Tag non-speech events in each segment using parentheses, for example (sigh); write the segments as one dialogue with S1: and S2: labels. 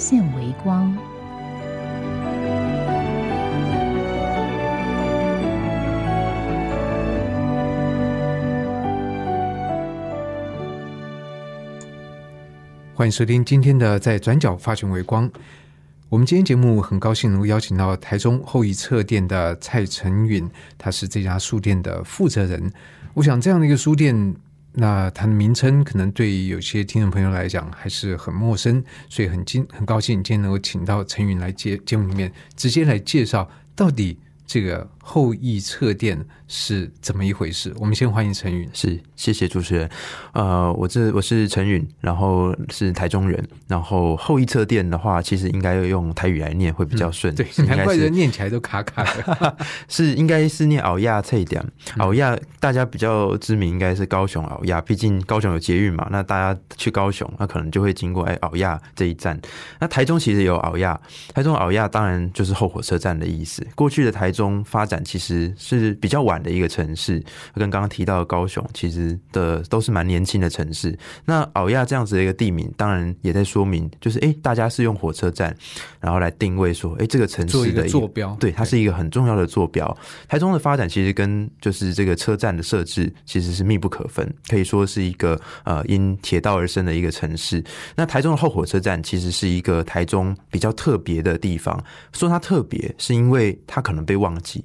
S1: 现微光。
S2: 欢迎收听今天的《在转角发现微光》。我们今天节目很高兴能够邀请到台中后裔册店的蔡成允，他是这家书店的负责人。我想这样的一个书店，那它的名称可能对于有些听众朋友来讲还是很陌生，所以很今很高兴今天能够请到陈云来节节目里面直接来介绍到底这个后裔册店是怎么一回事。我们先欢迎陈允。
S3: 是，谢谢主持人。呃，我这我是陈允，然后是台中人。然后后羿侧电的话，其实应该要用台语来念会比较顺。
S2: 对，难怪人念起来都卡卡的。(laughs)
S3: 是应该是念熬亚这一点。鳌亚大家比较知名应该是高雄熬亚，毕竟高雄有捷运嘛。那大家去高雄，那可能就会经过哎熬亚这一站。那台中其实有熬亚，台中熬亚当然就是后火车站的意思。过去的台中发展其实是比较晚的一个城市，跟刚刚提到的高雄其实的都是蛮年轻的城市。那鳌亚这样子的一个地名，当然也在说明，就是哎，大家是用火车站，然后来定位说，哎，这个城
S2: 做一个
S3: 市的
S2: 坐标
S3: 对，它是一个很重要的坐标。台中的发展其实跟就是这个车站的设置其实是密不可分，可以说是一个呃因铁道而生的一个城市。那台中的后火车站其实是一个台中比较特别的地方，说它特别是因为它可能被忘记。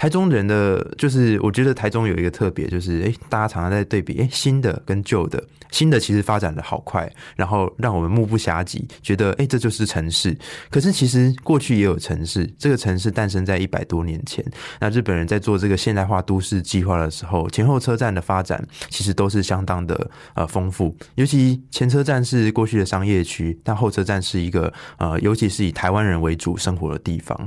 S3: 台中人的就是，我觉得台中有一个特别，就是诶，大家常常在对比，诶，新的跟旧的，新的其实发展的好快，然后让我们目不暇接，觉得诶，这就是城市。可是其实过去也有城市，这个城市诞生在一百多年前。那日本人在做这个现代化都市计划的时候，前后车站的发展其实都是相当的呃丰富，尤其前车站是过去的商业区，但后车站是一个呃，尤其是以台湾人为主生活的地方。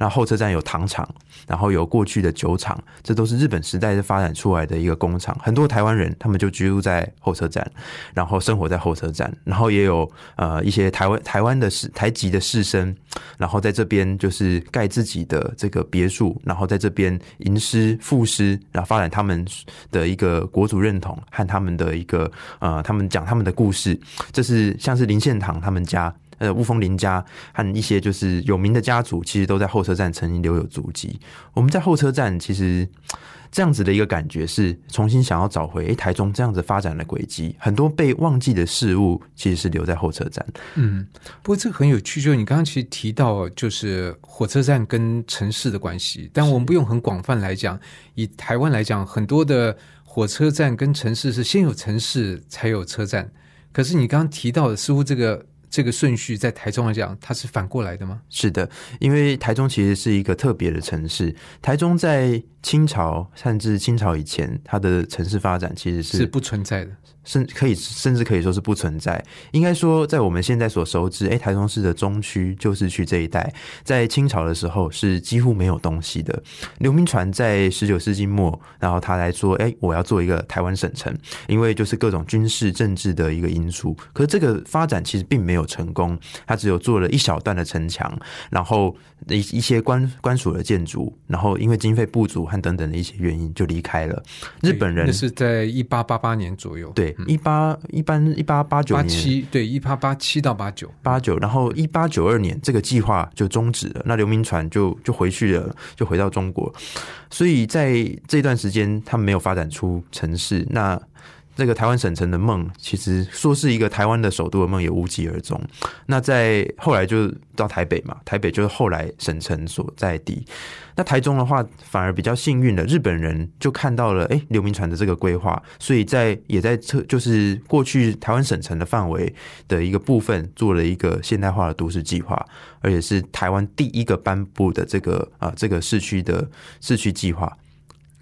S3: 那后车站有糖厂，然后有过过去的酒厂，这都是日本时代发展出来的一个工厂。很多台湾人他们就居住在候车站，然后生活在候车站，然后也有呃一些台湾台湾的士台籍的士绅，然后在这边就是盖自己的这个别墅，然后在这边吟诗赋诗，然后发展他们的一个国族认同和他们的一个呃他们讲他们的故事。这是像是林献堂他们家。呃，雾峰林家和一些就是有名的家族，其实都在候车站曾经留有足迹。我们在候车站，其实这样子的一个感觉是重新想要找回诶台中这样子发展的轨迹。很多被忘记的事物，其实是留在候车站。
S2: 嗯，不过这个很有趣，就是你刚刚其实提到，就是火车站跟城市的关系，但我们不用很广泛来讲。以台湾来讲，很多的火车站跟城市是先有城市才有车站，可是你刚刚提到的，似乎这个这个顺序在台中来讲，它是反过来的吗？
S3: 是的，因为台中其实是一个特别的城市。台中在清朝甚至清朝以前，它的城市发展其实是
S2: 是不存在的。
S3: 甚可以甚至可以说是不存在。应该说，在我们现在所熟知，诶，台中市的中区、旧市区这一带，在清朝的时候是几乎没有东西的。刘铭传在十九世纪末，然后他来说，诶，我要做一个台湾省城，因为就是各种军事政治的一个因素。可是这个发展其实并没有成功，他只有做了一小段的城墙，然后一一些官官署的建筑，然后因为经费不足和等等的一些原因就离开了。日本人
S2: 那是在一八八八年左右，
S3: 对，一八一般一八八九年
S2: 八七对一八八七到八九。
S3: 八九，然后一八九二年这个计划就终止了，那刘铭传就就回去了，就回到中国，所以在这段时间他们没有发展出城市，那这个台湾省城的梦，其实说是一个台湾的首都的梦，也无疾而终。那在后来就到台北嘛，台北就是后来省城所在地。那台中的话，反而比较幸运的，日本人就看到了，哎，刘铭传的这个规划，所以在也在测，就是过去台湾省城的范围的一个部分，做了一个现代化的都市计划，而且是台湾第一个颁布的这个啊、这个市区的市区计划。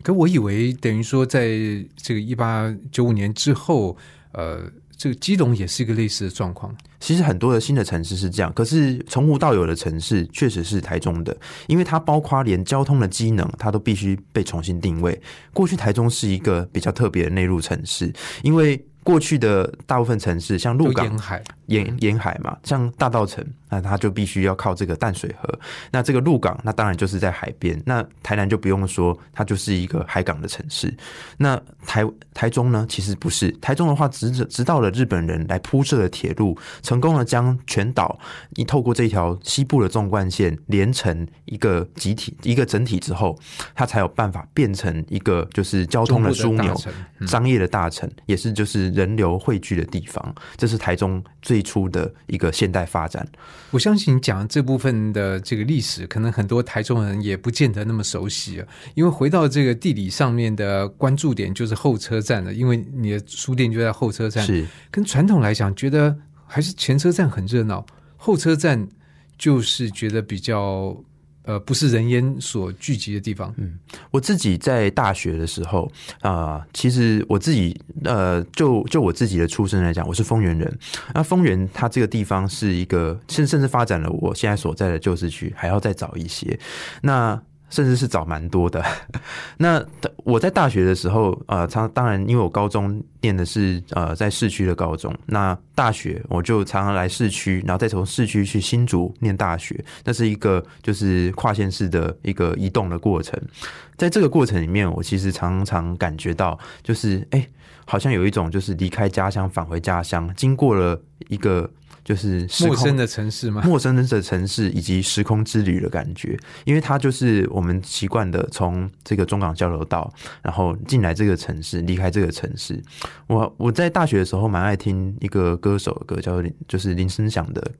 S2: 可我以为等于说，在这个一八九五年之后，呃，这个基隆也是一个类似的状况。
S3: 其实很多的新的城市是这样，可是从无到有的城市确实是台中的，因为它包括连交通的机能，它都必须被重新定位。过去台中是一个比较特别的内陆城市，因为过去的大部分城市像鹿港
S2: 沿海
S3: 沿沿海嘛，像大道城，那它就必须要靠这个淡水河。那这个鹿港，那当然就是在海边。那台南就不用说，它就是一个海港的城市。那台台中呢，其实不是。台中的话，直直到了日本人来铺设的铁路，成功的将全岛一透过这条西部的纵贯线连成一个集体、一个整体之后，它才有办法变成一个就是交通的枢纽、商业的大城，也是就是人流汇聚的地方。这是台中最初的一个现代发展。
S2: 我相信你讲这部分的这个历史，可能很多台中人也不见得那么熟悉啊。因为回到这个地理上面的关注点，就是候车站了。因为你的书店就在候车站，
S3: 是
S2: 跟传统来讲，觉得还是前车站很热闹，后车站就是觉得比较。呃，不是人烟所聚集的地方。
S3: 嗯，我自己在大学的时候啊，其实我自己呃，就就我自己的出身来讲，我是丰原人。那丰原它这个地方是一个，甚甚至发展了我现在所在的旧市区还要再早一些。那甚至是早蛮多的。(laughs) 那我在大学的时候，呃，常当然因为我高中念的是呃在市区的高中，那大学我就常常来市区，然后再从市区去新竹念大学，那是一个就是跨县市的一个移动的过程。在这个过程里面，我其实常常感觉到，就是哎，好像有一种就是离开家乡返回家乡，经过了一个。就是
S2: 陌生的城市吗？
S3: 陌生的城市以及时空之旅的感觉，因为它就是我们习惯的从这个中港交流道，然后进来这个城市，离开这个城市。我我在大学的时候蛮爱听一个歌手的歌，叫林，就是林声祥的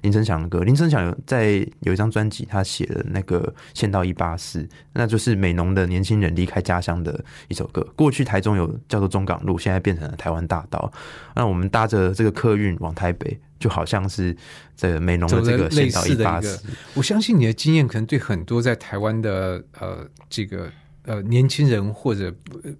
S3: 林声祥的歌。林声祥在有一张专辑，他写的那个《县道一八四》，那就是美浓的年轻人离开家乡的一首歌。过去台中有叫做中港路，现在变成了台湾大道。那我们搭着这个客运往台北。就好像是在美浓的这个
S2: 类似的一个，我相信你的经验可能对很多在台湾的呃这个呃年轻人或者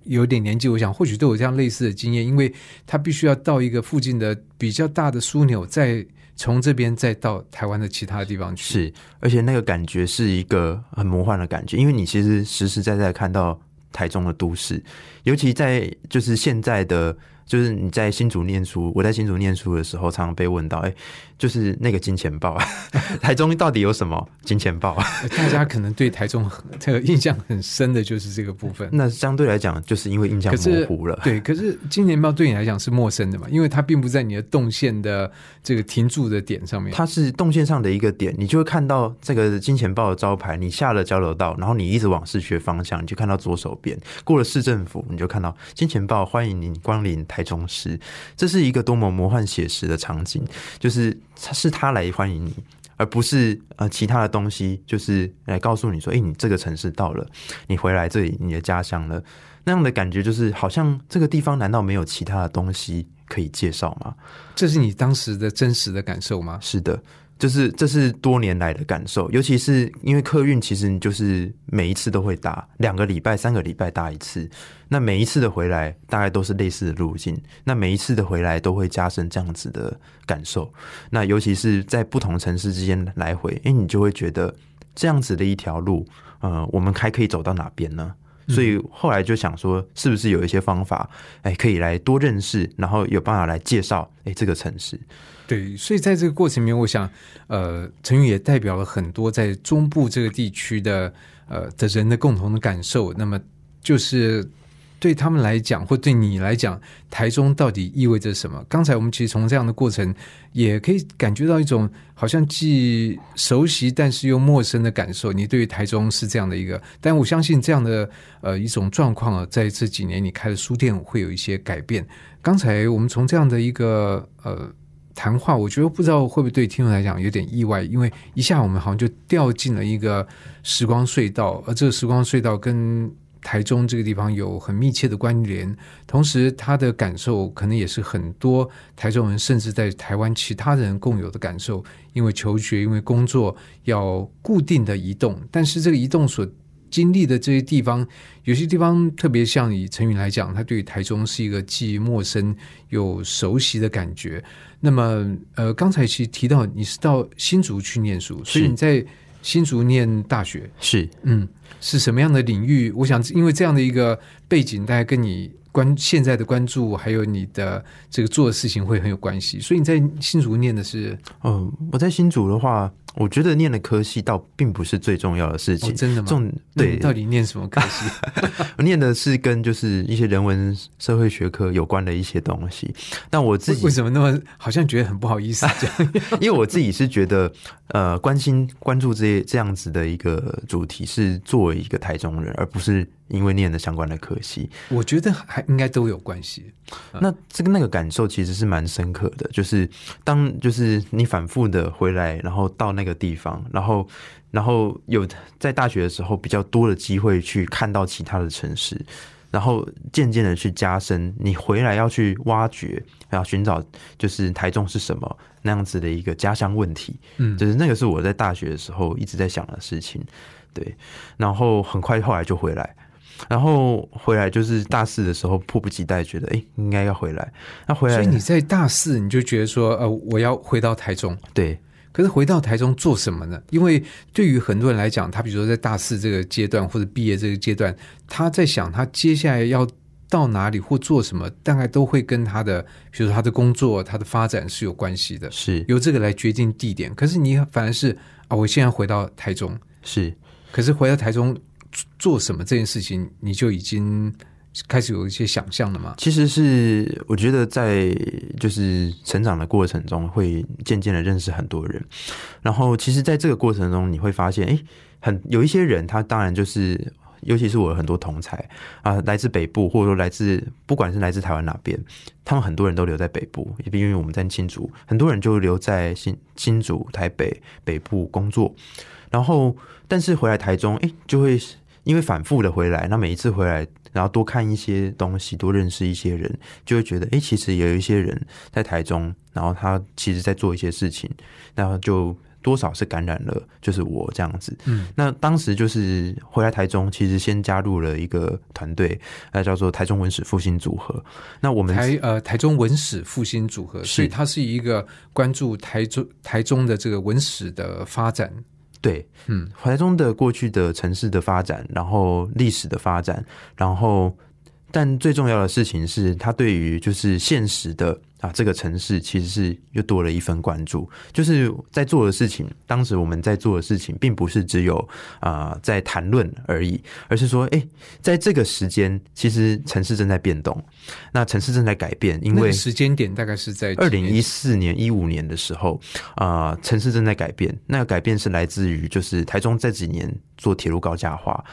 S2: 有点年纪，我想或许都有这样类似的经验，因为他必须要到一个附近的比较大的枢纽，再从这边再到台湾的其他地方去。
S3: 是，而且那个感觉是一个很魔幻的感觉，因为你其实实实在在看到台中的都市，尤其在就是现在的。就是你在新竹念书，我在新竹念书的时候，常常被问到，哎。就是那个金钱豹，(laughs) 台中到底有什么 (laughs) 金钱豹？(laughs)
S2: 大家可能对台中这个印象很深的就是这个部分。
S3: 那相对来讲，就是因为印象模糊了。
S2: 对，可是金钱豹对你来讲是陌生的嘛？因为它并不在你的动线的这个停驻的点上面。
S3: 它是动线上的一个点，你就会看到这个金钱豹的招牌。你下了交流道，然后你一直往市区方向，你就看到左手边过了市政府，你就看到金钱豹欢迎您光临台中市。这是一个多么魔幻写实的场景，就是。他是他来欢迎你，而不是呃其他的东西，就是来告诉你说，哎，你这个城市到了，你回来这里，你的家乡了，那样的感觉就是好像这个地方难道没有其他的东西可以介绍吗？
S2: 这是你当时的真实的感受吗？
S3: 是的。就是这是多年来的感受，尤其是因为客运，其实你就是每一次都会搭两个礼拜、三个礼拜搭一次，那每一次的回来大概都是类似的路径，那每一次的回来都会加深这样子的感受。那尤其是在不同城市之间来回，哎，你就会觉得这样子的一条路，呃，我们还可以走到哪边呢？所以后来就想说，是不是有一些方法，哎，可以来多认识，然后有办法来介绍，哎，这个城市。
S2: 对，所以在这个过程里面，我想，呃，陈宇也代表了很多在中部这个地区的呃的人的共同的感受。那么，就是对他们来讲，或对你来讲，台中到底意味着什么？刚才我们其实从这样的过程，也可以感觉到一种好像既熟悉但是又陌生的感受。你对于台中是这样的一个，但我相信这样的呃一种状况啊，在这几年你开的书店会有一些改变。刚才我们从这样的一个呃。谈话，我觉得不知道会不会对听众来讲有点意外，因为一下我们好像就掉进了一个时光隧道，而这个时光隧道跟台中这个地方有很密切的关联，同时他的感受可能也是很多台中人甚至在台湾其他人共有的感受，因为求学，因为工作要固定的移动，但是这个移动所经历的这些地方，有些地方特别像以陈宇来讲，他对台中是一个既陌生又熟悉的感觉。那么，呃，刚才其实提到你是到新竹去念书，所以你在新竹念大学，
S3: 是
S2: 嗯，是什么样的领域？我想，因为这样的一个背景，大概跟你关现在的关注，还有你的这个做的事情会很有关系。所以你在新竹念的是
S3: 嗯，我在新竹的话，我觉得念的科系倒并不是最重要的事
S2: 哦，
S3: 情。
S2: 真的吗？
S3: 重对，
S2: 到底念什么科系？(laughs)
S3: 我念的是跟就是一些人文社会学科有关的一些东西，但我自己
S2: 为为什么那么好像觉得很不好意思讲？(laughs)
S3: 因为我自己是觉得，呃，关心关注这些这样子的一个主题，是作为一个台中人，而不是因为念的相关的科系。
S2: 我觉得还应该都有关系。
S3: 那这个那个感受其实是蛮深刻的，就是当就是你反复的回来，然后到那个地方，然后然后有在大学的时候比较多的机会去看到其他的城市，然后渐渐的去加深你回来要去挖掘，然后寻找就是台中是什么那样子的一个家乡问题，
S2: 嗯，
S3: 就是那个是我在大学的时候一直在想的事情，对，然后很快后来就回来。然后回来就是大四的时候，迫不及待觉得，哎，应该要回来。那回来，
S2: 所以你在大四你就觉得说，呃，我要回到台中。
S3: 对
S2: 可是回到台中做什么呢？因为对于很多人来讲，他比如说在大四这个阶段或者毕业这个阶段，他在想他接下来要到哪里或做什么，大概都会跟他的，比如说他的工作、他的发展是有关系的，
S3: 是
S2: 由这个来决定地点。可是你反而是啊，我现在回到台中，
S3: 是，
S2: 可是回到台中做做什么这件事情，你就已经开始有一些想象了吗？
S3: 其实是我觉得在就是成长的过程中，会渐渐的认识很多人。然后，其实在这个过程中，你会发现，哎，很有一些人，他当然就是。尤其是我很多同才啊，来自北部，或者说来自不管是来自台湾哪边，他们很多人都留在北部，也因为我们在新竹，很多人就留在新新竹、台北北部工作。然后，但是回来台中，哎，就会因为反复的回来，那每一次回来，然后多看一些东西，多认识一些人，就会觉得，哎，其实也有一些人在台中，然后他其实在做一些事情，然后就多少是感染了，就是我这样子。
S2: 嗯，
S3: 那当时就是回来台中，其实先加入了一个团队，呃，叫做台中文史复兴组合。那我们
S2: 台呃台中文史复兴组合，所以它是一个关注台中台中的这个文史的发展。
S3: 对，
S2: 嗯，
S3: 怀中的过去的城市的发展，然后历史的发展，然后，但最重要的事情是，它对于就是现实的啊这个城市，其实是又多了一份关注。就是在做的事情，当时我们在做的事情，并不是只有啊、在谈论而已，而是说，哎，在这个时间，其实城市正在变动，那城市正在改变，因为
S2: 那个时间点大概是在
S3: 二零一
S2: 几
S3: 四年、一五年的时候，啊、城市正在改变。那个改变是来自于就是台中这几年做铁路高架化。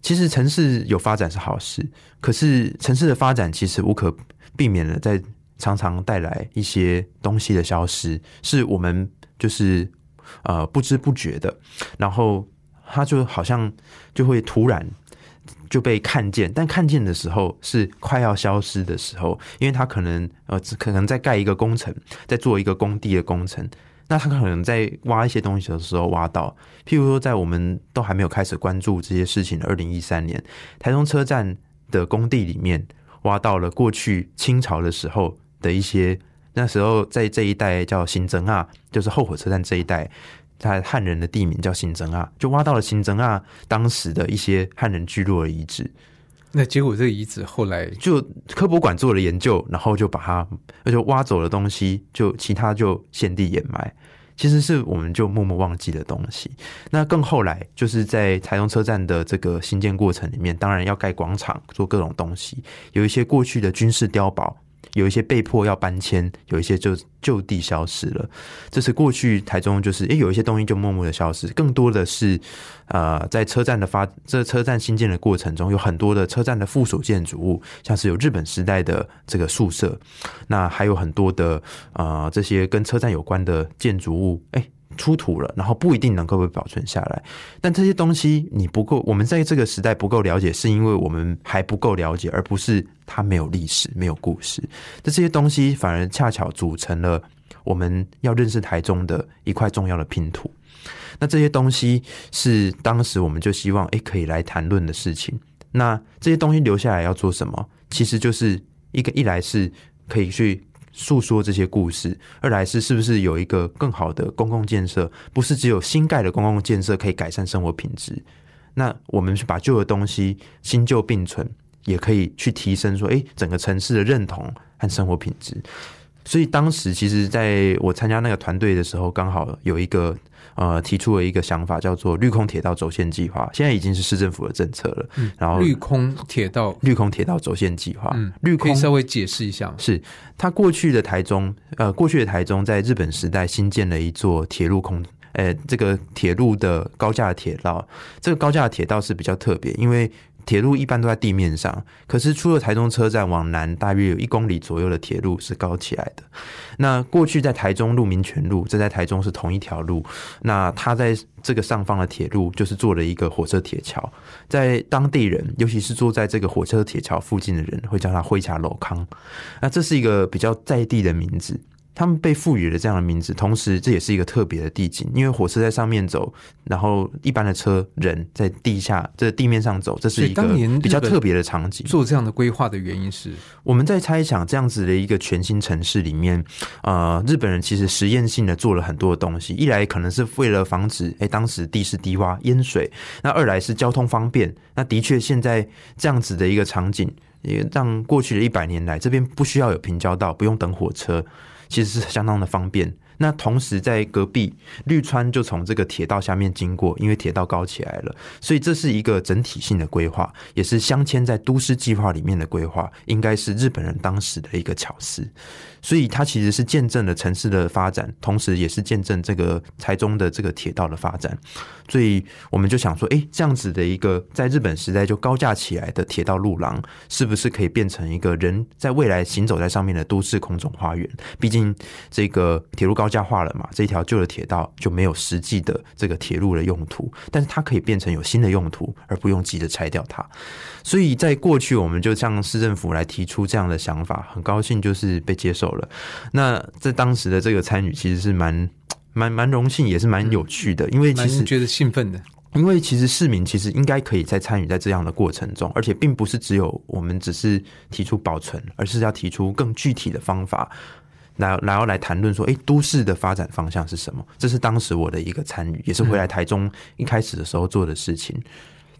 S3: 其实城市有发展是好事，可是城市的发展其实无可避免的在常常带来一些东西的消失，是我们就是呃不知不觉的，然后它就好像就会突然就被看见，但看见的时候是快要消失的时候，因为它可能呃只可能在盖一个工程，在做一个工地的工程，那它可能在挖一些东西的时候挖到，譬如说在我们都还没有开始关注这些事情的二零一三年，台中车站的工地里面挖到了过去清朝的时候的一些，那时候在这一带叫新增啊，就是后火车站这一带。它汉人的地名叫新增啊，就挖到了新增啊当时的一些汉人聚落的遗址，
S2: 那结果这个遗址后来
S3: 就科博馆做了研究，然后就把它，那就挖走了东西，就其他就现地掩埋。其实是我们就默默忘记的东西。那更后来，就是在台中车站的这个新建过程里面，当然要盖广场，做各种东西，有一些过去的军事碉堡。有一些被迫要搬迁，有一些就就地消失了。这是过去台中就是，诶，有一些东西就默默的消失，更多的是，呃，在车站的发这车站新建的过程中，有很多的车站的附属建筑物，像是有日本时代的这个宿舍，那还有很多的呃这些跟车站有关的建筑物，诶。出土了，然后不一定能够被保存下来。但这些东西你不够，我们在这个时代不够了解，是因为我们还不够了解，而不是它没有历史、没有故事。这些东西反而恰巧组成了我们要认识台中的一块重要的拼图。那这些东西是当时我们就希望诶可以来谈论的事情。那这些东西留下来要做什么？其实就是一个一来是可以去诉说这些故事，二来是是不是有一个更好的公共建设，不是只有新盖的公共建设可以改善生活品质。那我们去把旧的东西新旧并存，也可以去提升说，诶，整个城市的认同和生活品质。所以当时其实在我参加那个团队的时候，刚好有一个呃提出了一个想法，叫做绿空铁道轴线计划，现在已经是市政府的政策了。然后
S2: 绿空铁道，
S3: 绿空铁道轴线计划，
S2: 嗯，
S3: 绿空
S2: 可以稍微解释一下吗？
S3: 是它过去的台中，呃，过去的台中在日本时代新建了一座铁路空，呃，这个铁路的高架铁道，这个高架铁道是比较特别，因为铁路一般都在地面上，可是出了台中车站往南大约有一公里左右的铁路是高起来的。那过去在台中路民权路，这在台中是同一条路，那它在这个上方的铁路就是做了一个火车铁桥，在当地人，尤其是坐在这个火车铁桥附近的人，会叫它灰桥楼康。那这是一个比较在地的名字。他们被赋予了这样的名字，同时这也是一个特别的地景，因为火车在上面走，然后一般的车人在地下这地面上走，这是一个比较特别的场景。
S2: 做这样的规划的原因是，
S3: 我们在猜想这样子的一个全新城市里面，呃，日本人其实实验性的做了很多的东西。一来可能是为了防止，哎，当时地势低洼淹水；那二来是交通方便。那的确，现在这样子的一个场景，也让过去的一百年来，这边不需要有平交道，不用等火车，其实是相当的方便。那同时在隔壁绿川就从这个铁道下面经过，因为铁道高起来了，所以这是一个整体性的规划，也是镶嵌在都市计划里面的规划，应该是日本人当时的一个巧思。所以它其实是见证了城市的发展，同时也是见证这个台中的这个铁道的发展。所以我们就想说，诶，这样子的一个在日本时代就高架起来的铁道路廊，是不是可以变成一个人在未来行走在上面的都市空中花园？毕竟这个铁路高架化了嘛，这条旧的铁道就没有实际的这个铁路的用途，但是它可以变成有新的用途，而不用急着拆掉它。所以在过去，我们就向市政府来提出这样的想法，很高兴就是被接受了。那在当时的这个参与，其实是蛮 (laughs) 蛮蛮荣幸，也是蛮有趣的，因为其实
S2: 觉得兴奋的。
S3: 因为其实市民其实应该可以在参与在这样的过程中，而且并不是只有我们只是提出保存，而是要提出更具体的方法，来然后来谈论说，哎，都市的发展方向是什么？这是当时我的一个参与，也是回来台中一开始的时候做的事情。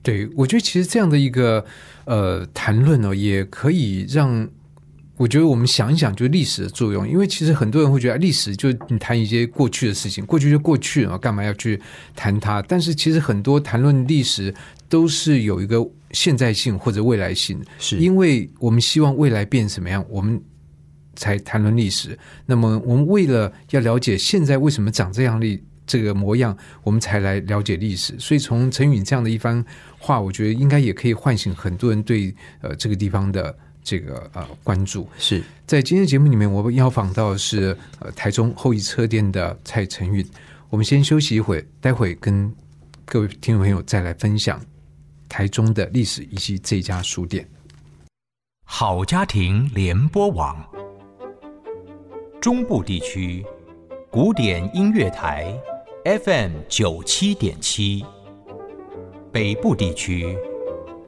S2: 对，我觉得其实这样的一个呃谈论呢，也可以让我觉得我们想一想，就是历史的作用。因为其实很多人会觉得历史就你谈一些过去的事情，过去就过去了，干嘛要去谈它？但是其实很多谈论历史都是有一个现在性或者未来性，
S3: 是
S2: 因为我们希望未来变什么样，我们才谈论历史。那么我们为了要了解现在为什么长这样历这个模样，我们才来了解历史。所以从陈允这样的一番话，我觉得应该也可以唤醒很多人对呃这个地方的这个呃关注。
S3: 是
S2: 在今天节目里面，我们邀访到的是呃台中后裔车店的蔡成允。我们先休息一会，待会跟各位听众朋友再来分享台中的历史以及这家书店。
S4: 好家庭联播网，中部地区古典音乐台 FM 九七点七，北部地区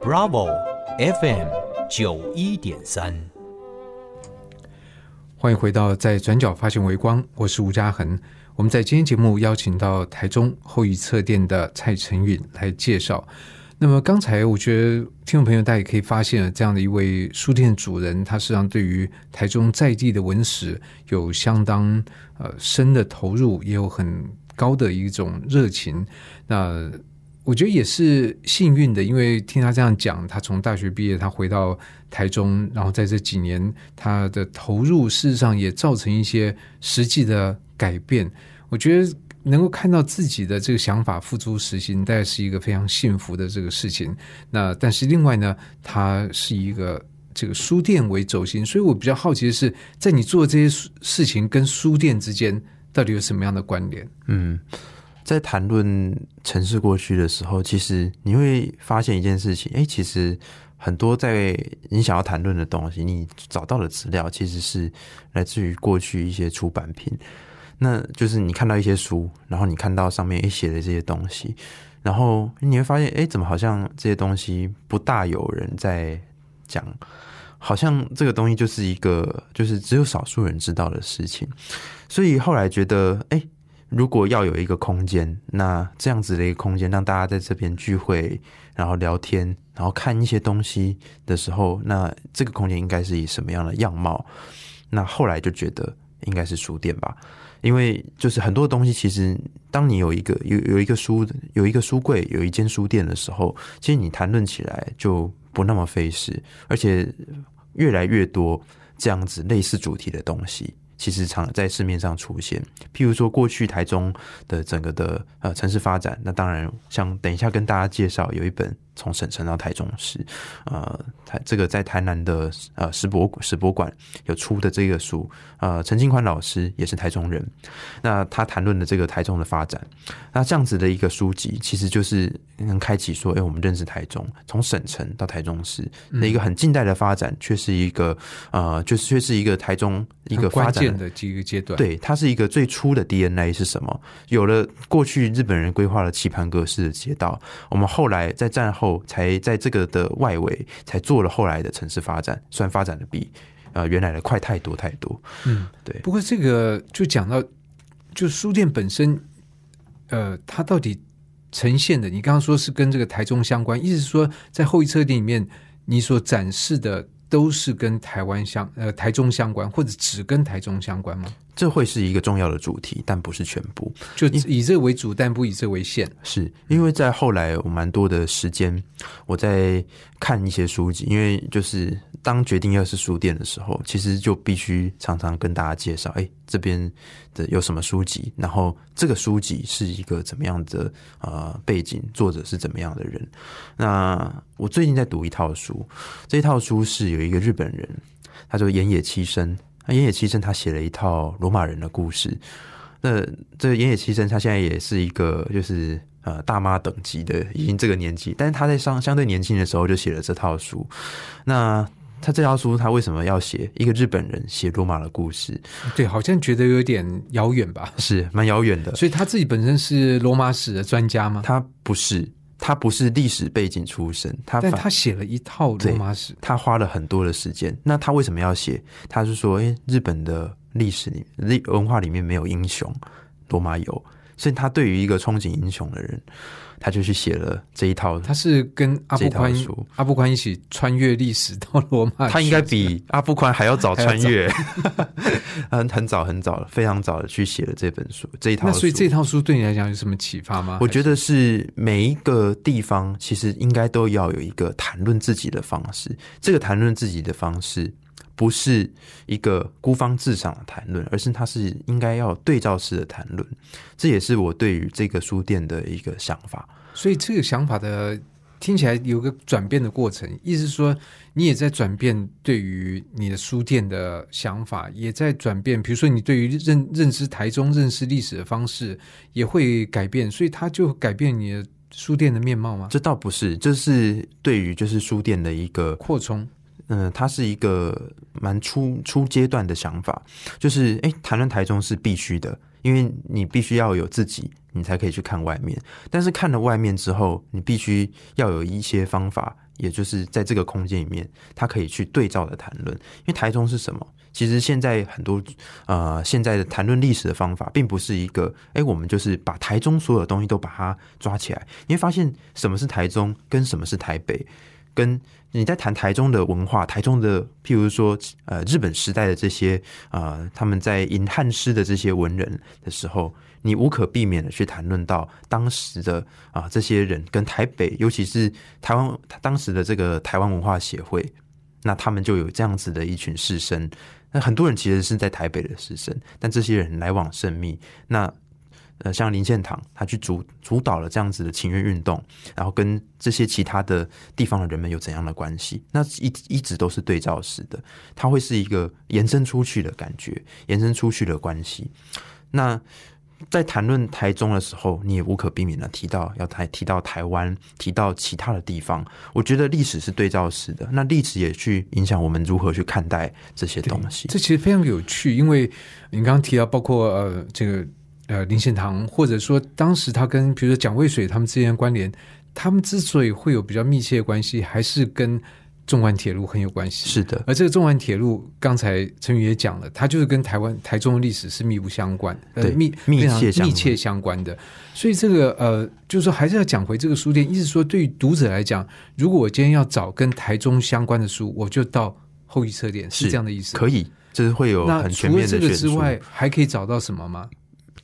S4: Bravo FM 九一点三。
S2: 欢迎回到在转角发现微光，我是吴嘉恒。我们在今天节目邀请到台中后裔册店的蔡成允来介绍。那么刚才我觉得听众朋友大家也可以发现，这样的一位书店主人，他实际上对于台中在地的文史有相当呃深的投入，也有很高的一种热情。那我觉得也是幸运的，因为听他这样讲，他从大学毕业，他回到台中，然后在这几年他的投入，事实上也造成一些实际的改变。我觉得能够看到自己的这个想法付诸实行，大概是一个非常幸福的这个事情。那但是另外呢，它是一个这个书店为轴心，所以我比较好奇的是，在你做这些事情跟书店之间到底有什么样的关联？
S3: 嗯，在谈论城市过去的时候，其实你会发现一件事情，哎，其实很多在你想要谈论的东西，你找到的资料其实是来自于过去一些出版品。那就是你看到一些书，然后你看到上面写的这些东西，然后你会发现，哎，怎么好像这些东西不大有人在讲，好像这个东西就是一个就是只有少数人知道的事情，所以后来觉得，哎，如果要有一个空间，那这样子的一个空间，让大家在这边聚会，然后聊天，然后看一些东西的时候，那这个空间应该是以什么样的样貌？那后来就觉得应该是书店吧。因为就是很多东西，其实当你有一个有有一个书有一个书柜有一间书店的时候，其实你谈论起来就不那么费事，而且越来越多这样子类似主题的东西。其实常在市面上出现，譬如说过去台中的整个的呃城市发展，那当然像等一下跟大家介绍有一本从省城到台中市，呃台这个在台南的呃石博石博馆有出的这个书，呃陈金宽老师也是台中人，那他谈论的这个台中的发展，那这样子的一个书籍，其实就是能开启说，哎，我们认识台中，从省城到台中市的一个很近代的发展，却是一个呃，就是却是一个台中一个发展。
S2: 的几个阶段，
S3: 对，它是一个最初的 DNA 是什么？有了过去日本人规划了棋盘格式的街道，我们后来在战后才在这个的外围才做了后来的城市发展，虽然发展的比呃原来的快太多太多。
S2: 嗯，
S3: 对。
S2: 不过这个就讲到，就书店本身，呃，它到底呈现的，你刚刚说是跟这个台中相关，意思是说在后一车店里面你所展示的。都是跟台湾相呃台中相关，或者只跟台中相关吗？
S3: 这会是一个重要的主题，但不是全部。
S2: 就以这为主，但不以这为限。
S3: 是因为在后来我蛮多的时间，我在看一些书籍。因为就是当决定要是书店的时候，其实就必须常常跟大家介绍，哎，这边的有什么书籍，然后这个书籍是一个怎么样的呃背景，作者是怎么样的人。那我最近在读一套书，这一套书是有一个日本人，他叫岩野七生。那岩野七生他写了一套罗马人的故事。那这个岩野七生他现在也是一个就是呃大妈等级的，已经这个年纪，但是他在相相对年轻的时候就写了这套书。那他这套书他为什么要写一个日本人写罗马的故事？
S2: 对，好像觉得有点遥远吧？
S3: 是蛮遥远的。
S2: 所以他自己本身是罗马史的专家吗？
S3: 他不是。他不是历史背景出身，他
S2: 但他写了一套罗马史，
S3: 他花了很多的时间。那他为什么要写？他是说，哎，日本的历史里、历文化里面没有英雄，罗马有，所以他对于一个憧憬英雄的人。他就去写了这一套，
S2: 他是跟阿布宽阿布宽一起穿越历史到罗马，
S3: 他应该比阿布宽还要早穿越，(laughs) 很 (laughs) 很早很早了，非常早的去写了这本书这一套。
S2: 那所以这套书对你来讲有什么启发吗？
S3: 我觉得是每一个地方其实应该都要有一个谈论自己的方式，这个谈论自己的方式。不是一个孤芳自赏的谈论，而是它是应该要对照式的谈论。这也是我对于这个书店的一个想法。
S2: 所以这个想法的听起来有个转变的过程，意思是说你也在转变对于你的书店的想法，也在转变。比如说你对于认认知台中、认识历史的方式也会改变，所以它就改变你的书店的面貌吗？
S3: 这倒不是，这是对于就是书店的一个
S2: 扩充。
S3: 嗯，它是一个蛮初初阶段的想法，就是哎，谈论台中是必须的，因为你必须要有自己，你才可以去看外面。但是看了外面之后，你必须要有一些方法，也就是在这个空间里面，它可以去对照的谈论。因为台中是什么？其实现在很多呃，现在的谈论历史的方法，并不是一个哎，我们就是把台中所有东西都把它抓起来，你会发现什么是台中，跟什么是台北。跟你在谈台中的文化，台中的譬如说，呃，日本时代的这些啊，他们在吟汉诗的这些文人的时候，你无可避免的去谈论到当时的啊这些人跟台北，尤其是台湾当时的这个台湾文化协会，那他们就有这样子的一群士绅，那很多人其实是在台北的士绅，但这些人来往甚密，那。呃，像林献堂，他去主主导了这样子的情愿运动，然后跟这些其他的地方的人们有怎样的关系？那一一直都是对照式的，它会是一个延伸出去的感觉，延伸出去的关系。那在谈论台中的时候，你也无可避免的提到要台提到台湾，提到其他的地方。我觉得历史是对照式的，那历史也去影响我们如何去看待这些东西。
S2: 这其实非常有趣，因为你刚刚提到，包括呃这个呃林献堂，或者说当时他跟比如说蒋渭水他们之间的关联，他们之所以会有比较密切的关系，还是跟。纵贯铁路很有关系，
S3: 是的。
S2: 而这个纵贯铁路，刚才陈宇也讲了，它就是跟台湾台中的历史是密不相关，
S3: 呃，
S2: 密
S3: 密
S2: 切密切相关的。所以这个呃，就是说还是要讲回这个书店，意思说对于读者来讲，如果我今天要找跟台中相关的书，我就到后一车店，是这样的意思。
S3: 可以，就是会有很全面的
S2: 这个之外，还可以找到什么吗？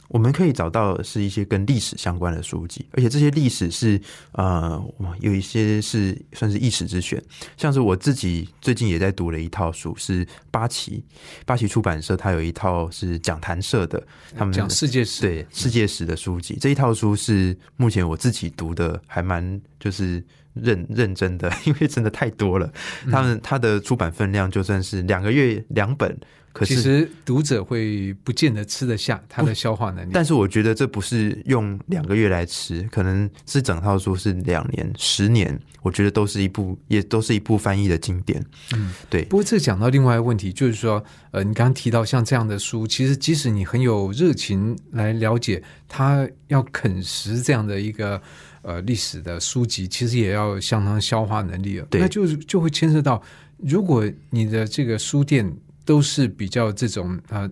S3: 我们可以找到是一些跟历史相关的书籍，而且这些历史是呃，有一些是算是一史之选。像是我自己最近也在读了一套书，是八旗八旗出版社，它有一套是讲谈社的，他们
S2: 讲世界史，
S3: 对世界史的书籍。这一套书是目前我自己读的，还蛮就是认认真的，(laughs) 因为真的太多了。他们他的出版分量就算是两个月两本。
S2: 其实读者会不见得吃得下他的消化能力，
S3: 但是我觉得这不是用两个月来吃，可能是整套书是两年、十年，我觉得都是一部，也都是一部翻译的经典。嗯，对。
S2: 不过这讲到另外一个问题，就是说，呃，你刚刚提到像这样的书，其实即使你很有热情来了解，他要啃食这样的一个呃历史的书籍，其实也要相当消化能力了。
S3: 对，
S2: 那就就会牵涉到，如果你的这个书店。都是比较这种啊，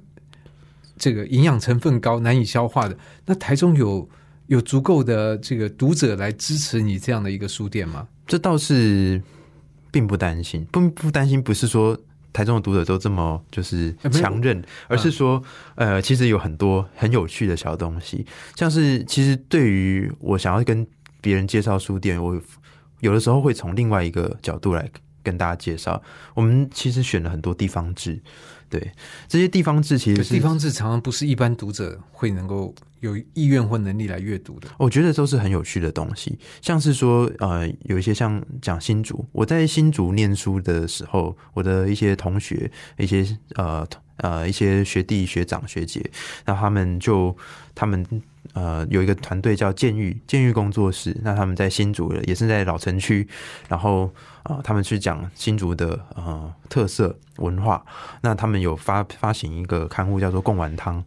S2: 这个营养成分高、难以消化的。那台中有有足够的这个读者来支持你这样的一个书店吗？
S3: 这倒是并不担心，不不担心。不是说台中的读者都这么就是强韧，而是说呃，其实有很多很有趣的小东西，像是其实对于我想要跟别人介绍书店，我有的时候会从另外一个角度来。跟大家介绍，我们其实选了很多地方志，对这些地方志，其实
S2: 地方志常常不是一般读者会能够有意愿或能力来阅读的。
S3: 我觉得都是很有趣的东西，像是说，呃，有一些像讲新竹，我在新竹念书的时候，我的一些同学，一些呃呃一些学弟学长学姐，那他们就他们。呃，有一个团队叫监狱监狱工作室，那他们在新竹的，也是在老城区，然后啊，他们去讲新竹的呃特色文化，那他们有发发行一个刊物叫做《贡丸汤》，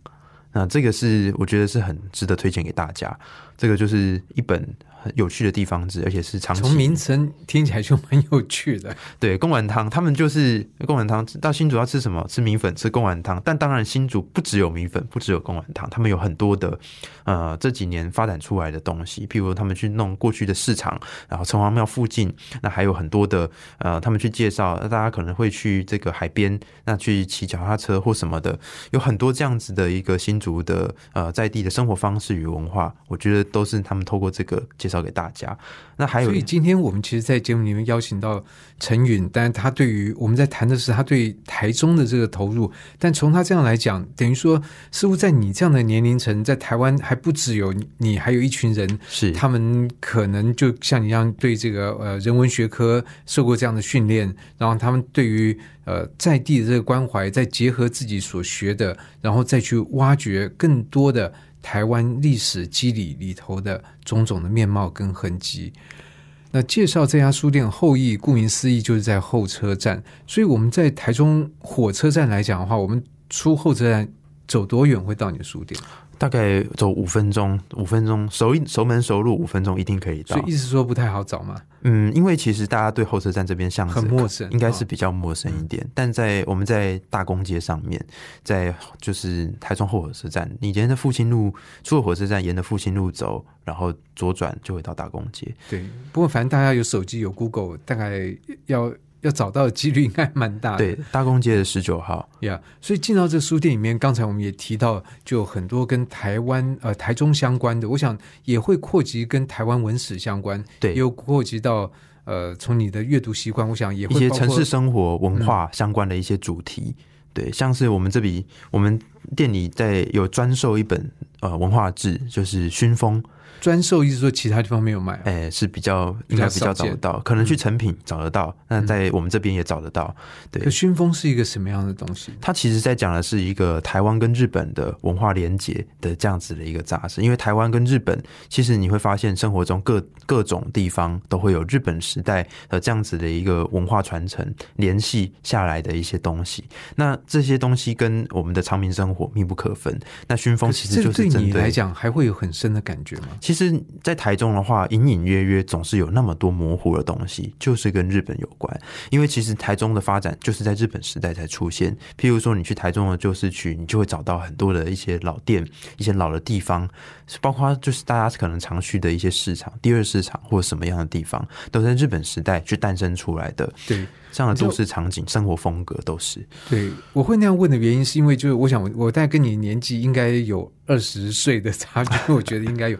S3: 那这个是我觉得是很值得推荐给大家，这个就是一本。很有趣的地方志，而且是长期。
S2: 从名称听起来就蛮有趣的。(laughs)
S3: 对，贡丸汤，他们就是贡丸汤。到新竹要吃什么？吃米粉，吃贡丸汤。但当然，新竹不只有米粉，不只有贡丸汤，他们有很多的呃这几年发展出来的东西。譬如他们去弄过去的市场，然后城隍庙附近，那还有很多的呃，他们去介绍，大家可能会去这个海边，那去骑脚踏车或什么的，有很多这样子的一个新竹的呃在地的生活方式与文化，我觉得都是他们透过这个。介绍给大家。那还有，
S2: 所以今天我们其实，在节目里面邀请到陈允，但他对于我们在谈的是他对台中的这个投入。但从他这样来讲，等于说，似乎在你这样的年龄层，在台湾还不只有你，还有一群人，
S3: 是
S2: 他们可能就像你一样，对这个呃人文学科受过这样的训练，然后他们对于呃在地的这个关怀，再结合自己所学的，然后再去挖掘更多的。台湾历史机理里头的种种的面貌跟痕迹。那介绍这家书店后裔，顾名思义就是在候车站。所以我们在台中火车站来讲的话，我们出候车站走多远会到你的书店？
S3: 大概走五分钟，五分钟熟熟门熟路，五分钟一定可以到。
S2: 所以意思说不太好找吗？
S3: 嗯，因为其实大家对候车站这边巷子
S2: 很陌生，
S3: 应该是比较陌生一点。但在我们在大公街上面，在就是台中后火车站，你沿着复兴路出了火车站，沿着复兴路走，然后左转就会到大公街。
S2: 对，不过反正大家有手机有 Google，大概要。要找到的几率应该蛮大的。
S3: 对，大公街的十九号
S2: 呀，所以进到这书店里面，刚才我们也提到，就很多跟台湾呃台中相关的，我想也会扩及跟台湾文史相关，
S3: 对，
S2: 又扩及到呃从你的阅读习惯，我想也会
S3: 一些城市生活文化相关的一些主题。对，像是我们这笔，我们店里在有专售一本呃文化志，就是熏风。
S2: 专售意思说其他地方没有卖、啊，
S3: 哎、是比较应该比较找得到，可能去成品找得到，那在我们这边也找得到。对
S2: 可，熏风是一个什么样的东西？
S3: 它其实在讲的是一个台湾跟日本的文化连结的这样子的一个杂志，因为台湾跟日本，其实你会发现生活中各各种地方都会有日本时代的这样子的一个文化传承联系下来的一些东西。那这些东西跟我们的长民生活密不可分。那熏风其实就
S2: 是对你来讲还会有很深的感觉吗？
S3: 其实，在台中的话，隐隐约约总是有那么多模糊的东西，就是跟日本有关。因为其实台中的发展就是在日本时代才出现。譬如说，你去台中的旧市区，你就会找到很多的一些老店、一些老的地方，包括就是大家可能常去的一些市场、第二市场或者什么样的地方，都在日本时代去诞生出来的。
S2: 对
S3: 这样的都市场景、生活风格都是。
S2: 对，我会那样问的原因是因为，就是我想我我大概跟你年纪应该有二十岁的差距，(laughs) 我觉得应该有。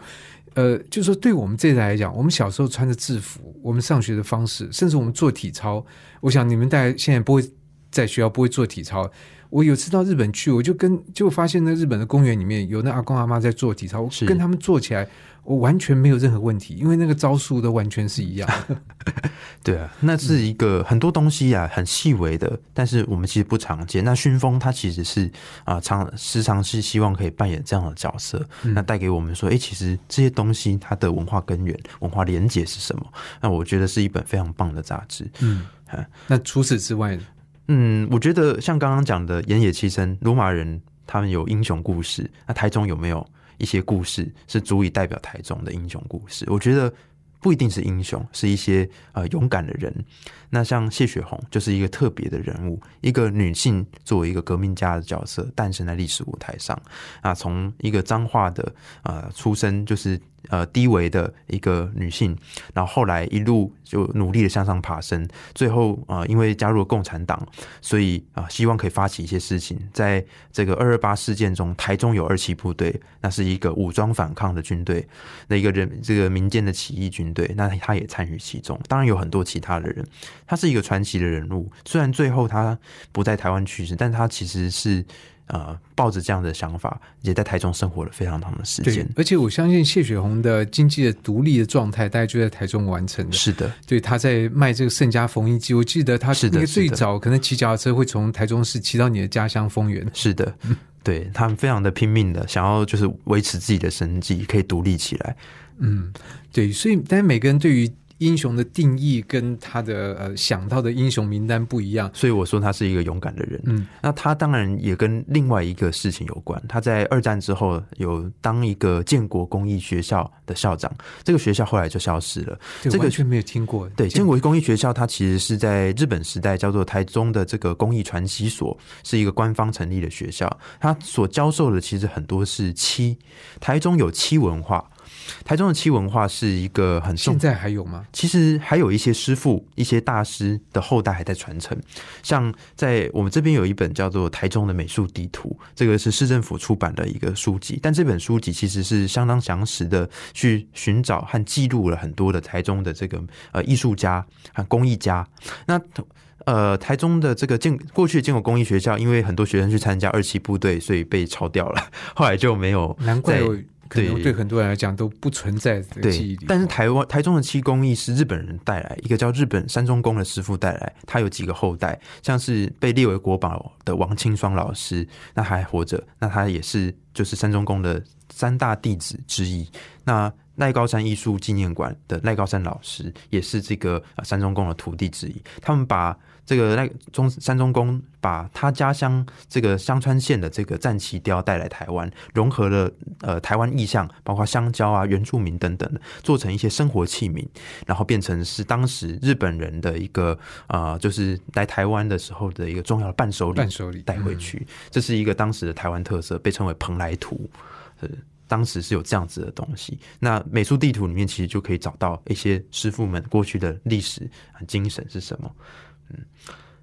S2: 呃，就是说，对我们这代来讲，我们小时候穿着制服，我们上学的方式，甚至我们做体操，我想你们大家现在不会在学校不会做体操。我有次到日本去，我就跟就发现那日本的公园里面有那阿公阿妈在做体操，我跟他们做起来，我完全没有任何问题，因为那个招数都完全是一样的。(laughs)
S3: 对啊，那是一个很多东西啊，很细微的，但是我们其实不常见。那熏风它其实是啊、常时常是希望可以扮演这样的角色，那带给我们说，哎、其实这些东西它的文化根源、文化连结是什么？那我觉得是一本非常棒的杂志。
S2: 嗯，那除此之外呢，
S3: 嗯，我觉得像刚刚讲的岩野七生、罗马人，他们有英雄故事。那台中有没有一些故事是足以代表台中的英雄故事？我觉得不一定是英雄，是一些呃勇敢的人。那像谢雪红就是一个特别的人物，一个女性作为一个革命家的角色诞生在历史舞台上啊，从一个彰化的呃出身就是呃低微的一个女性，然后后来一路就努力的向上爬升，最后啊、因为加入了共产党，所以啊、希望可以发起一些事情。在这个二二八事件中，台中有二七部队，那是一个武装反抗的军队，那一个人这个民间的起义军队，那他也参与其中。当然有很多其他的人，他是一个传奇的人物。虽然最后他不在台湾去世，但他其实是呃抱着这样的想法，也在台中生活了非常长的时
S2: 对
S3: 间。，
S2: 而且我相信谢雪红的经济的独立的状态，大概就在台中完成的。
S3: 是的，
S2: 对，他在卖这个盛家缝衣机，我记得他那个
S3: 是的
S2: 最早可能骑脚踏车会从台中市骑到你的家乡丰原。
S3: 是的，对他们非常的拼命的想要就是维持自己的生计，可以独立起来。
S2: 嗯，对，所以但是每个人对于英雄的定义跟他的呃想到的英雄名单不一样。
S3: 所以我说他是一个勇敢的人。
S2: 嗯，
S3: 那他当然也跟另外一个事情有关。他在二战之后有当一个建国公益学校的校长，这个学校后来就消失了。这个
S2: 完全没有听过。
S3: 对，
S2: 建
S3: 建国公益学校它其实是在日本时代叫做台中的这个公益传习所，是一个官方成立的学校。它所教授的其实很多是漆，台中有漆文化。台中的漆文化是一个很
S2: 现在还有吗？
S3: 其实还有一些师傅、一些大师的后代还在传承。像在我们这边有一本叫做《台中的美术地图》，这个是市政府出版的一个书籍，但这本书籍其实是相当详实的去寻找和记录了很多的台中的这个呃艺术家和工艺家。那呃，台中的这个建过去的建国工艺学校，因为很多学生去参加二期部队，所以被抄掉了，(laughs) 后来就没有
S2: 难怪我可能
S3: 对
S2: 对很多人来讲都不存在这个记忆里。，
S3: 对但是台湾台中的漆工艺是日本人带来，一个叫日本山中工的师傅带来，他有几个后代，像是被列为国宝的王清霜老师，那还活着，那他也是就是山中工的三大弟子之一。那赖高山艺术纪念馆的赖高山老师也是这个呃山中工的徒弟之一，他们把这个赖中山中公把他家乡这个香川县的这个战旗雕带来台湾，融合了呃台湾意象，包括香蕉啊、原住民等等的，做成一些生活器皿，然后变成是当时日本人的一个啊、就是来台湾的时候的一个重要的伴手礼，
S2: 伴手礼
S3: 带回去，这是一个当时的台湾特色，被称为蓬莱图。呃，当时是有这样子的东西。那美术地图里面其实就可以找到一些师傅们过去的历史和精神是什么。嗯，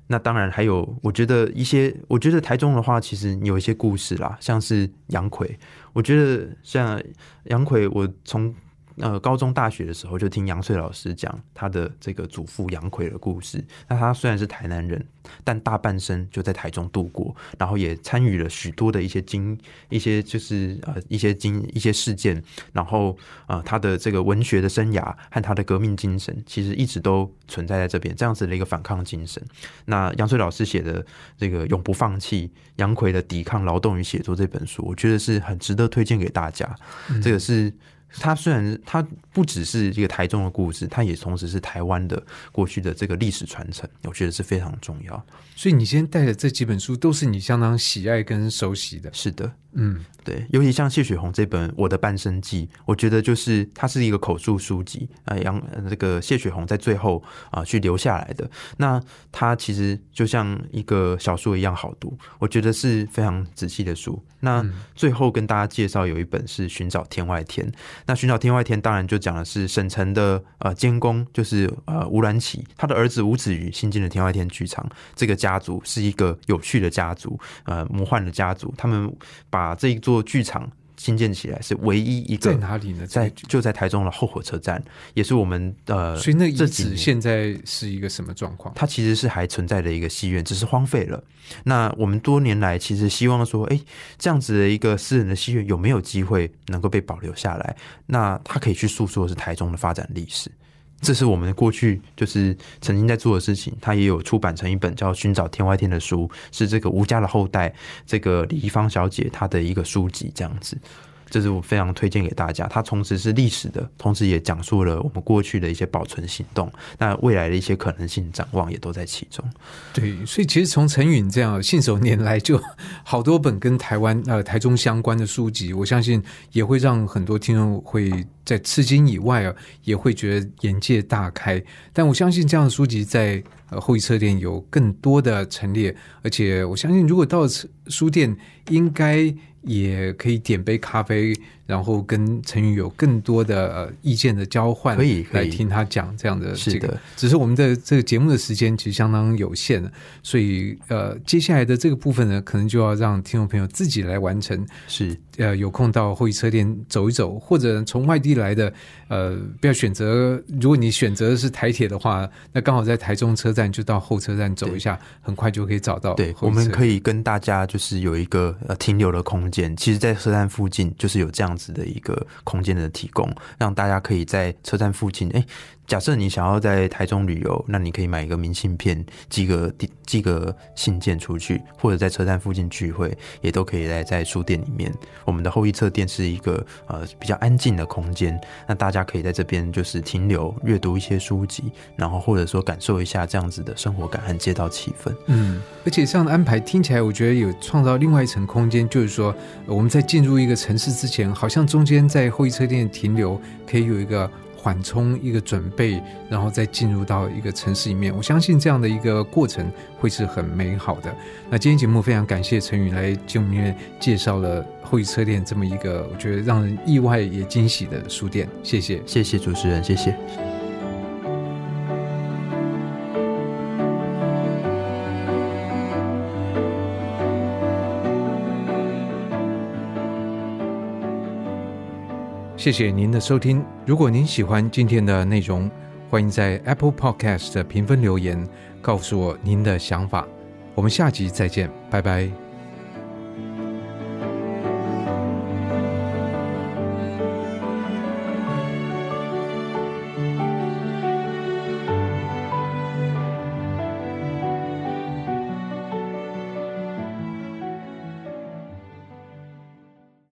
S3: 那当然还有，我觉得一些，我觉得台中的话，其实有一些故事啦，像是杨奎，我觉得像杨奎，我从呃高中大学的时候就听杨翠老师讲他的这个祖父杨奎的故事。那他虽然是台南人，但大半生就在台中度过，然后也参与了许多的一些经一些就是呃一些经一些事件，然后呃他的这个文学的生涯和他的革命精神，其实一直都存在在这边这样子的一个反抗精神。那杨翠老师写的这个永不放弃杨奎的抵抗劳动与写作这本书，我觉得是很值得推荐给大家。这个是。它虽然它不只是一个台中的故事，它也同时是台湾的过去的这个历史传承，我觉得是非常重要。
S2: 所以你今天带的这几本书都是你相当喜爱跟熟悉的。
S3: 是的，
S2: 嗯，
S3: 对，尤其像谢雪红这本《我的半生记》，我觉得就是它是一个口述书籍啊，杨这个谢雪红在最后啊去留下来的，那它其实就像一个小说一样好读，我觉得是非常仔细的书。那最后跟大家介绍有一本是《寻找天外天》。那《寻找天外天》当然就讲的是沈城的呃监工，就是呃吴鸾起，他的儿子吴子瑜新进的天外天剧场，这个家族是一个有趣的家族，呃魔幻的家族，他们把这一座剧场。新建起来是唯一一个
S2: 在哪里呢？
S3: 在就在台中的后火车站，也是我们呃，
S2: 所以那遗址现在是一个什么状况？
S3: 它其实是还存在的一个戏院，只是荒废了。那我们多年来其实希望说，哎，这样子的一个私人的戏院有没有机会能够被保留下来？那它可以去诉说是台中的发展历史。这是我们过去就是曾经在做的事情，他也有出版成一本叫《寻找天外天》的书，是这个吴家的后代，这个李芳小姐她的一个书籍，这样子。这是我非常推荐给大家。它同时是历史的，同时也讲述了我们过去的一些保存行动，那未来的一些可能性展望也都在其中。
S2: 对，所以其实从陈允这样信手拈来，就好多本跟台湾呃台中相关的书籍，我相信也会让很多听众会在吃惊以外啊，也会觉得眼界大开。但我相信这样的书籍在呃后遗车店有更多的陈列，而且我相信如果到书店应该。也可以点杯咖啡，然后跟陈宇有更多的呃意见的交换，
S3: 可以
S2: 来听他讲这样的
S3: 这
S2: 个。只是我们的这个节目的时间其实相当有限的，所以呃接下来的这个部分呢，可能就要让听众朋友自己来完成。
S3: 是
S2: 呃有空到后车店走一走，或者从外地来的呃不要选择，如果你选择的是台铁的话，那刚好在台中车站就到后车站走一下，很快就可以找到。
S3: 对，我们可以跟大家就是有一个呃停留的空间。其实，在车站附近就是有这样子的一个空间的提供，让大家可以在车站附近，哎。假设你想要在台中旅游，那你可以买一个明信片，寄个寄个信件出去，或者在车站附近聚会，也都可以在在书店里面。我们的后一侧店是一个呃比较安静的空间，那大家可以在这边就是停留阅读一些书籍，然后或者说感受一下这样子的生活感和街道气氛。
S2: 嗯，而且这样的安排听起来，我觉得有创造另外一层空间，就是说我们在进入一个城市之前，好像中间在后一车店停留，可以有一个。缓冲一个准备，然后再进入到一个城市里面，我相信这样的一个过程会是很美好的。那今天节目非常感谢陈宇来节目里面介绍了后一车店这么一个我觉得让人意外也惊喜的书店，谢谢，
S3: 谢谢主持人，谢谢。
S2: 谢谢您的收听。如果您喜欢今天的内容，欢迎在 Apple Podcast 的评分留言，告诉我您的想法。我们下集再见，拜拜。